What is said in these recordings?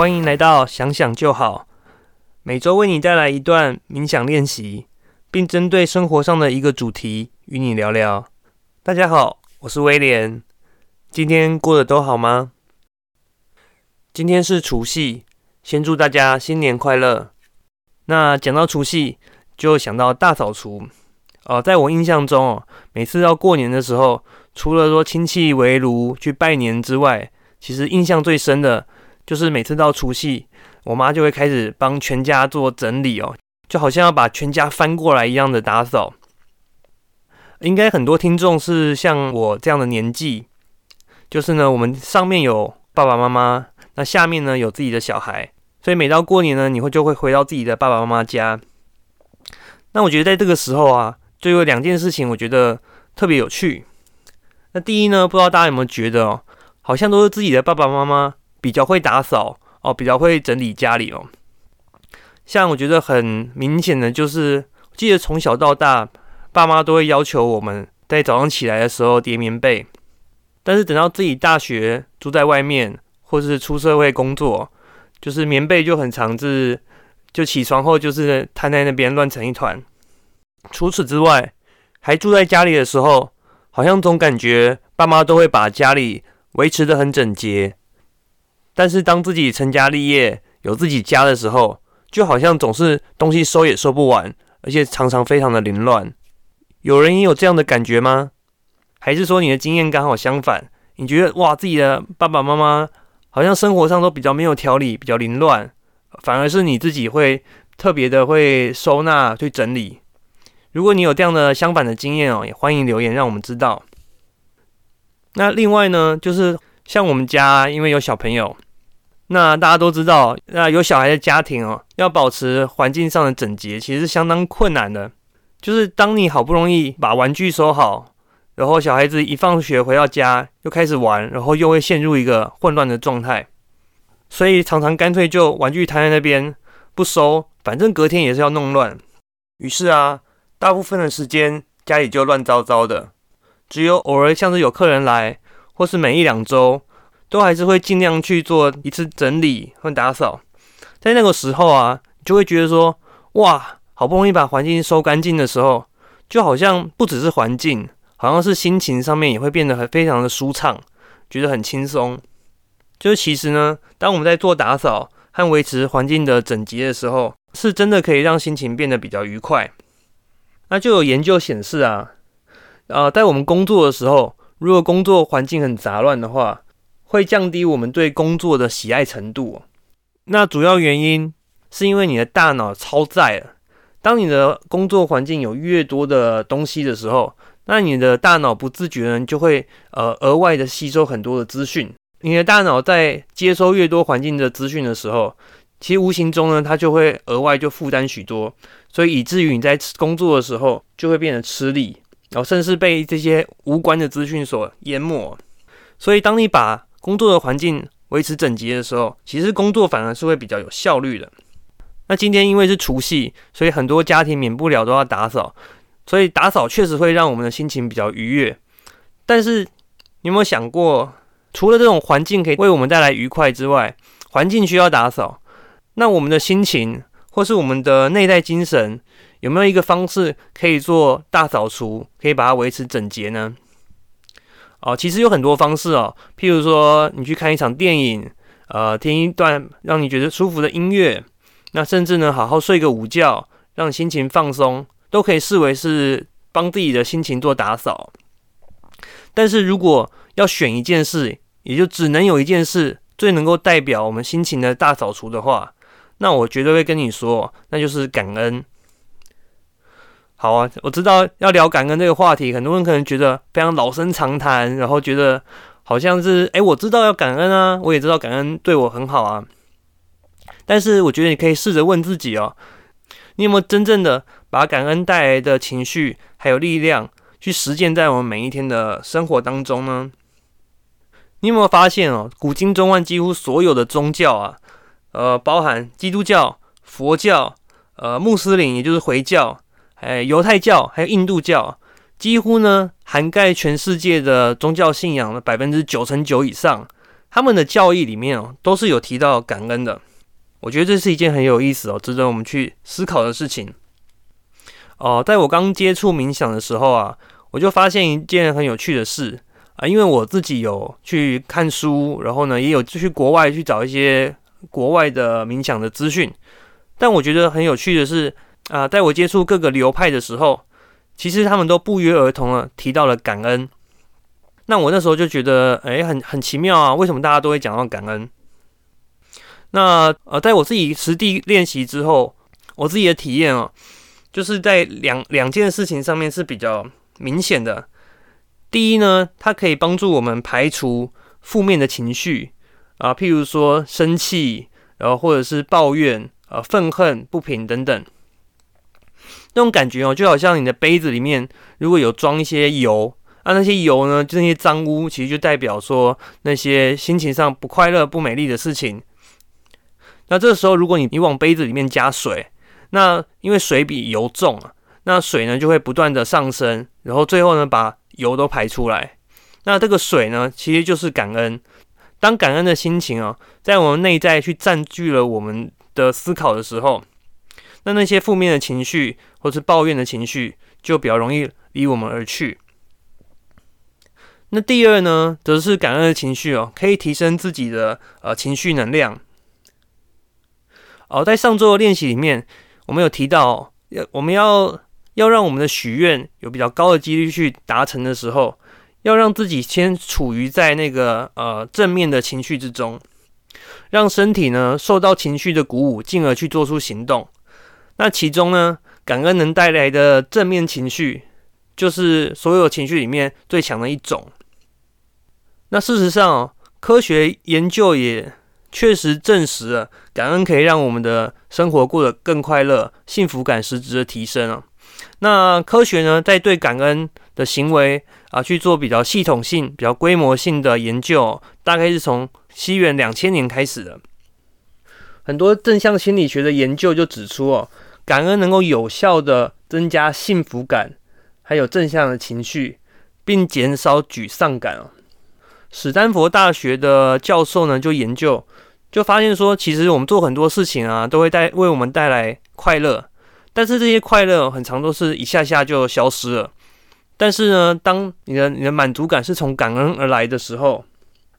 欢迎来到想想就好，每周为你带来一段冥想练习，并针对生活上的一个主题与你聊聊。大家好，我是威廉，今天过得都好吗？今天是除夕，先祝大家新年快乐。那讲到除夕，就想到大扫除。哦，在我印象中哦，每次到过年的时候，除了说亲戚围炉去拜年之外，其实印象最深的。就是每次到除夕，我妈就会开始帮全家做整理哦，就好像要把全家翻过来一样的打扫。应该很多听众是像我这样的年纪，就是呢，我们上面有爸爸妈妈，那下面呢有自己的小孩，所以每到过年呢，你会就会回到自己的爸爸妈妈家。那我觉得在这个时候啊，就有两件事情，我觉得特别有趣。那第一呢，不知道大家有没有觉得哦，好像都是自己的爸爸妈妈。比较会打扫哦，比较会整理家里哦。像我觉得很明显的就是，记得从小到大，爸妈都会要求我们在早上起来的时候叠棉被。但是等到自己大学住在外面，或是出社会工作，就是棉被就很长，是就起床后就是摊在那边乱成一团。除此之外，还住在家里的时候，好像总感觉爸妈都会把家里维持的很整洁。但是当自己成家立业、有自己家的时候，就好像总是东西收也收不完，而且常常非常的凌乱。有人也有这样的感觉吗？还是说你的经验刚好相反？你觉得哇，自己的爸爸妈妈好像生活上都比较没有条理、比较凌乱，反而是你自己会特别的会收纳、去整理。如果你有这样的相反的经验哦，也欢迎留言让我们知道。那另外呢，就是像我们家，因为有小朋友。那大家都知道，那有小孩的家庭哦，要保持环境上的整洁，其实是相当困难的。就是当你好不容易把玩具收好，然后小孩子一放学回到家又开始玩，然后又会陷入一个混乱的状态，所以常常干脆就玩具摊在那边不收，反正隔天也是要弄乱。于是啊，大部分的时间家里就乱糟糟的，只有偶尔像是有客人来，或是每一两周。都还是会尽量去做一次整理和打扫，在那个时候啊，就会觉得说，哇，好不容易把环境收干净的时候，就好像不只是环境，好像是心情上面也会变得很非常的舒畅，觉得很轻松。就是其实呢，当我们在做打扫和维持环境的整洁的时候，是真的可以让心情变得比较愉快。那就有研究显示啊，呃，在我们工作的时候，如果工作环境很杂乱的话，会降低我们对工作的喜爱程度。那主要原因是因为你的大脑超载了。当你的工作环境有越多的东西的时候，那你的大脑不自觉呢就会呃额外的吸收很多的资讯。你的大脑在接收越多环境的资讯的时候，其实无形中呢它就会额外就负担许多，所以以至于你在工作的时候就会变得吃力，然后甚至被这些无关的资讯所淹没。所以当你把工作的环境维持整洁的时候，其实工作反而是会比较有效率的。那今天因为是除夕，所以很多家庭免不了都要打扫，所以打扫确实会让我们的心情比较愉悦。但是你有没有想过，除了这种环境可以为我们带来愉快之外，环境需要打扫，那我们的心情或是我们的内在精神，有没有一个方式可以做大扫除，可以把它维持整洁呢？哦，其实有很多方式哦，譬如说你去看一场电影，呃，听一段让你觉得舒服的音乐，那甚至呢，好好睡个午觉，让心情放松，都可以视为是帮自己的心情做打扫。但是如果要选一件事，也就只能有一件事最能够代表我们心情的大扫除的话，那我绝对会跟你说，那就是感恩。好啊，我知道要聊感恩这个话题，很多人可能觉得非常老生常谈，然后觉得好像是哎，我知道要感恩啊，我也知道感恩对我很好啊。但是我觉得你可以试着问自己哦，你有没有真正的把感恩带来的情绪还有力量去实践在我们每一天的生活当中呢？你有没有发现哦，古今中外几乎所有的宗教啊，呃，包含基督教、佛教、呃，穆斯林，也就是回教。哎，犹太教还有印度教，几乎呢涵盖全世界的宗教信仰的百分之九成九以上，他们的教义里面哦，都是有提到感恩的。我觉得这是一件很有意思哦，值得我们去思考的事情。哦，在我刚接触冥想的时候啊，我就发现一件很有趣的事啊，因为我自己有去看书，然后呢，也有去国外去找一些国外的冥想的资讯。但我觉得很有趣的是啊，在我接触各个流派的时候，其实他们都不约而同的提到了感恩。那我那时候就觉得，哎，很很奇妙啊！为什么大家都会讲到感恩？那呃，在我自己实地练习之后，我自己的体验哦，就是在两两件事情上面是比较明显的。第一呢，它可以帮助我们排除负面的情绪啊，譬如说生气，然后或者是抱怨、呃愤恨、不平等等，那种感觉哦，就好像你的杯子里面如果有装一些油。那那些油呢？就那些脏污，其实就代表说那些心情上不快乐、不美丽的事情。那这个时候，如果你你往杯子里面加水，那因为水比油重啊，那水呢就会不断的上升，然后最后呢把油都排出来。那这个水呢，其实就是感恩。当感恩的心情啊，在我们内在去占据了我们的思考的时候，那那些负面的情绪或是抱怨的情绪，就比较容易离我们而去。那第二呢，则是感恩的情绪哦，可以提升自己的呃情绪能量。哦，在上周的练习里面，我们有提到，要我们要要让我们的许愿有比较高的几率去达成的时候，要让自己先处于在那个呃正面的情绪之中，让身体呢受到情绪的鼓舞，进而去做出行动。那其中呢，感恩能带来的正面情绪，就是所有情绪里面最强的一种。那事实上，科学研究也确实证实了，感恩可以让我们的生活过得更快乐，幸福感实质的提升啊。那科学呢，在对感恩的行为啊去做比较系统性、比较规模性的研究，大概是从西元两千年开始的。很多正向心理学的研究就指出哦，感恩能够有效的增加幸福感，还有正向的情绪，并减少沮丧感哦。史丹佛大学的教授呢，就研究，就发现说，其实我们做很多事情啊，都会带为我们带来快乐，但是这些快乐很长都是一下下就消失了。但是呢，当你的你的满足感是从感恩而来的时候，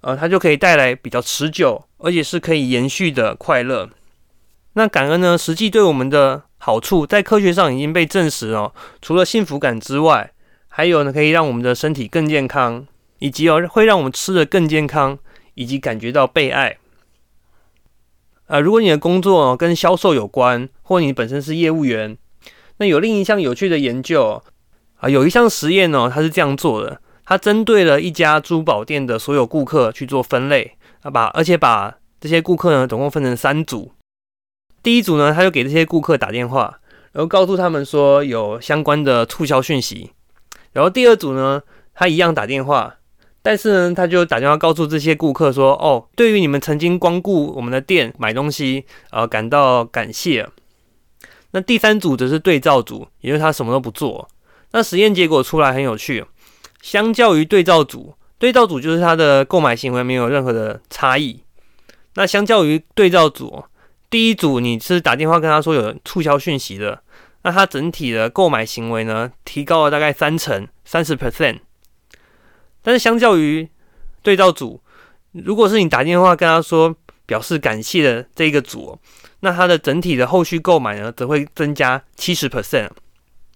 呃，它就可以带来比较持久，而且是可以延续的快乐。那感恩呢，实际对我们的好处，在科学上已经被证实哦。除了幸福感之外，还有呢，可以让我们的身体更健康。以及哦，会让我们吃的更健康，以及感觉到被爱。啊，如果你的工作跟销售有关，或你本身是业务员，那有另一项有趣的研究啊，有一项实验呢，它是这样做的：它针对了一家珠宝店的所有顾客去做分类，啊，把而且把这些顾客呢，总共分成三组。第一组呢，他就给这些顾客打电话，然后告诉他们说有相关的促销讯息。然后第二组呢，他一样打电话。但是呢，他就打电话告诉这些顾客说：“哦，对于你们曾经光顾我们的店买东西，呃，感到感谢。”那第三组则是对照组，也就是他什么都不做。那实验结果出来很有趣，相较于对照组，对照组就是他的购买行为没有任何的差异。那相较于对照组，第一组你是打电话跟他说有促销讯息的，那他整体的购买行为呢，提高了大概三成，三十 percent。但是相较于对照组，如果是你打电话跟他说表示感谢的这一个组，那它的整体的后续购买呢，则会增加七十 percent，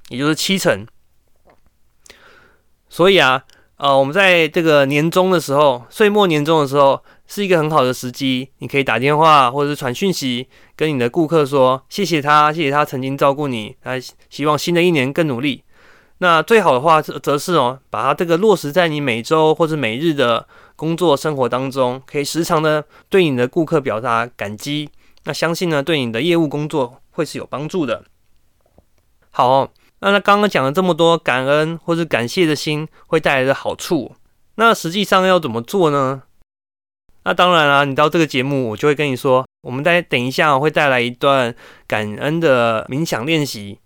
也就是七成。所以啊，呃，我们在这个年终的时候，岁末年终的时候，是一个很好的时机，你可以打电话或者是传讯息，跟你的顾客说谢谢他，谢谢他曾经照顾你，他希望新的一年更努力。那最好的话，则是哦，把它这个落实在你每周或者每日的工作生活当中，可以时常的对你的顾客表达感激。那相信呢，对你的业务工作会是有帮助的。好，那那刚刚讲了这么多感恩或者感谢的心会带来的好处，那实际上要怎么做呢？那当然啦，你到这个节目，我就会跟你说，我们再等一下会带来一段感恩的冥想练习。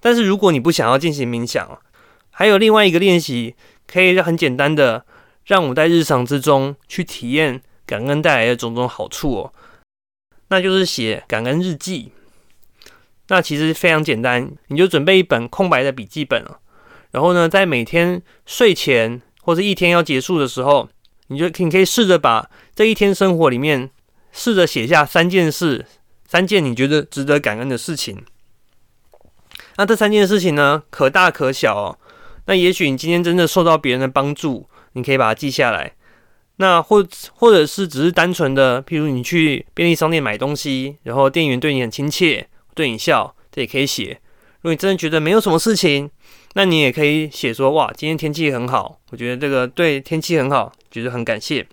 但是如果你不想要进行冥想，还有另外一个练习，可以很简单的让我们在日常之中去体验感恩带来的种种好处哦，那就是写感恩日记。那其实非常简单，你就准备一本空白的笔记本然后呢，在每天睡前或者一天要结束的时候，你就你可以试着把这一天生活里面试着写下三件事，三件你觉得值得感恩的事情。那这三件事情呢，可大可小。那也许你今天真的受到别人的帮助，你可以把它记下来。那或或者是只是单纯的，譬如你去便利商店买东西，然后店员对你很亲切。对你笑，这也可以写。如果你真的觉得没有什么事情，那你也可以写说：哇，今天天气很好，我觉得这个对天气很好，觉得很感谢。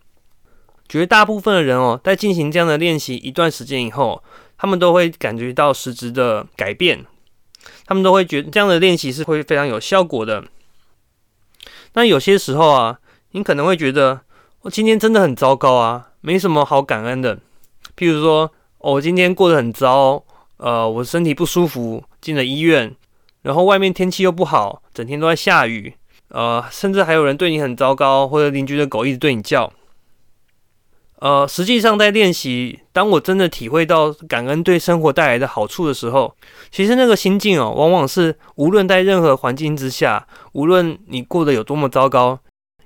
绝大部分的人哦，在进行这样的练习一段时间以后，他们都会感觉到实质的改变，他们都会觉得这样的练习是会非常有效果的。那有些时候啊，你可能会觉得我今天真的很糟糕啊，没什么好感恩的。譬如说，我今天过得很糟。呃，我身体不舒服，进了医院，然后外面天气又不好，整天都在下雨，呃，甚至还有人对你很糟糕，或者邻居的狗一直对你叫。呃，实际上在练习，当我真的体会到感恩对生活带来的好处的时候，其实那个心境哦，往往是无论在任何环境之下，无论你过得有多么糟糕，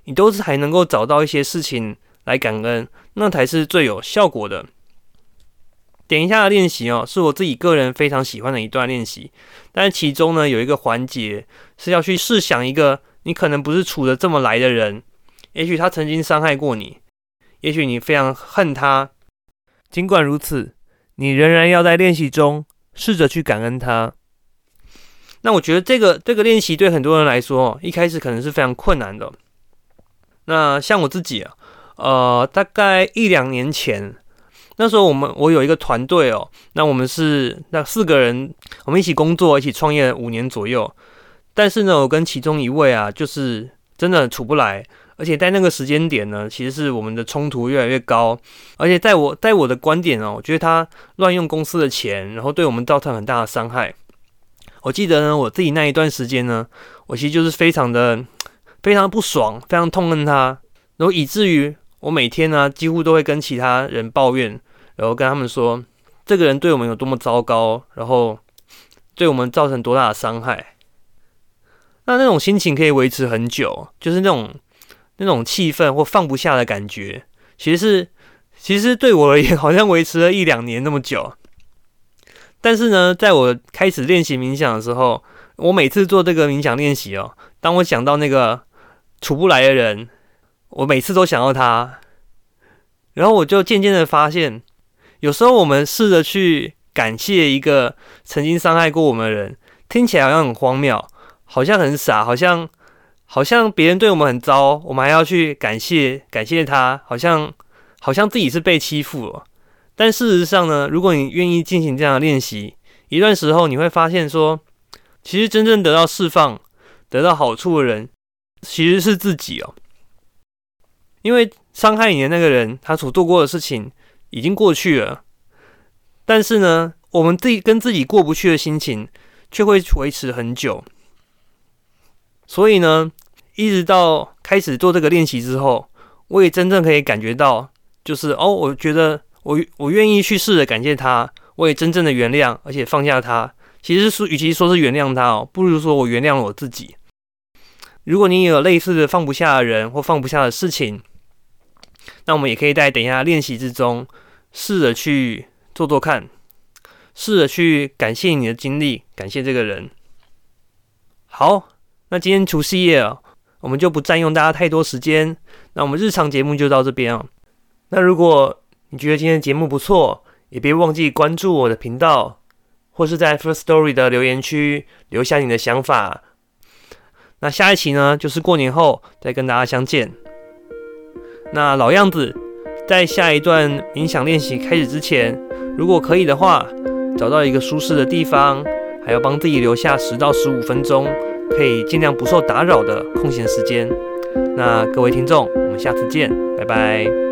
你都是还能够找到一些事情来感恩，那才是最有效果的。点一下的练习哦，是我自己个人非常喜欢的一段练习。但其中呢，有一个环节是要去试想一个你可能不是处的这么来的人，也许他曾经伤害过你，也许你非常恨他。尽管如此，你仍然要在练习中试着去感恩他。那我觉得这个这个练习对很多人来说，一开始可能是非常困难的。那像我自己啊，呃，大概一两年前。那时候我们我有一个团队哦，那我们是那四个人，我们一起工作，一起创业五年左右。但是呢，我跟其中一位啊，就是真的处不来，而且在那个时间点呢，其实是我们的冲突越来越高。而且在我在我的观点哦，我觉得他乱用公司的钱，然后对我们造成很大的伤害。我记得呢，我自己那一段时间呢，我其实就是非常的非常不爽，非常痛恨他，然后以至于我每天呢，几乎都会跟其他人抱怨。然后跟他们说，这个人对我们有多么糟糕，然后对我们造成多大的伤害。那那种心情可以维持很久，就是那种那种气氛或放不下的感觉，其实是其实对我而言，好像维持了一两年那么久。但是呢，在我开始练习冥想的时候，我每次做这个冥想练习哦，当我想到那个处不来的人，我每次都想到他，然后我就渐渐的发现。有时候我们试着去感谢一个曾经伤害过我们的人，听起来好像很荒谬，好像很傻，好像好像别人对我们很糟，我们还要去感谢感谢他，好像好像自己是被欺负了。但事实上呢，如果你愿意进行这样的练习，一段时候你会发现说，其实真正得到释放、得到好处的人，其实是自己哦，因为伤害你的那个人，他所做过的事情。已经过去了，但是呢，我们自己跟自己过不去的心情却会维持很久。所以呢，一直到开始做这个练习之后，我也真正可以感觉到，就是哦，我觉得我我愿意去试着感谢他，我也真正的原谅，而且放下他。其实是，与其说是原谅他哦，不如说我原谅了我自己。如果你有类似的放不下的人或放不下的事情，那我们也可以在等一下练习之中，试着去做做看，试着去感谢你的经历，感谢这个人。好，那今天除夕夜啊，我们就不占用大家太多时间，那我们日常节目就到这边啊。那如果你觉得今天节目不错，也别忘记关注我的频道，或是在 First Story 的留言区留下你的想法。那下一期呢，就是过年后再跟大家相见。那老样子，在下一段冥想练习开始之前，如果可以的话，找到一个舒适的地方，还要帮自己留下十到十五分钟，可以尽量不受打扰的空闲时间。那各位听众，我们下次见，拜拜。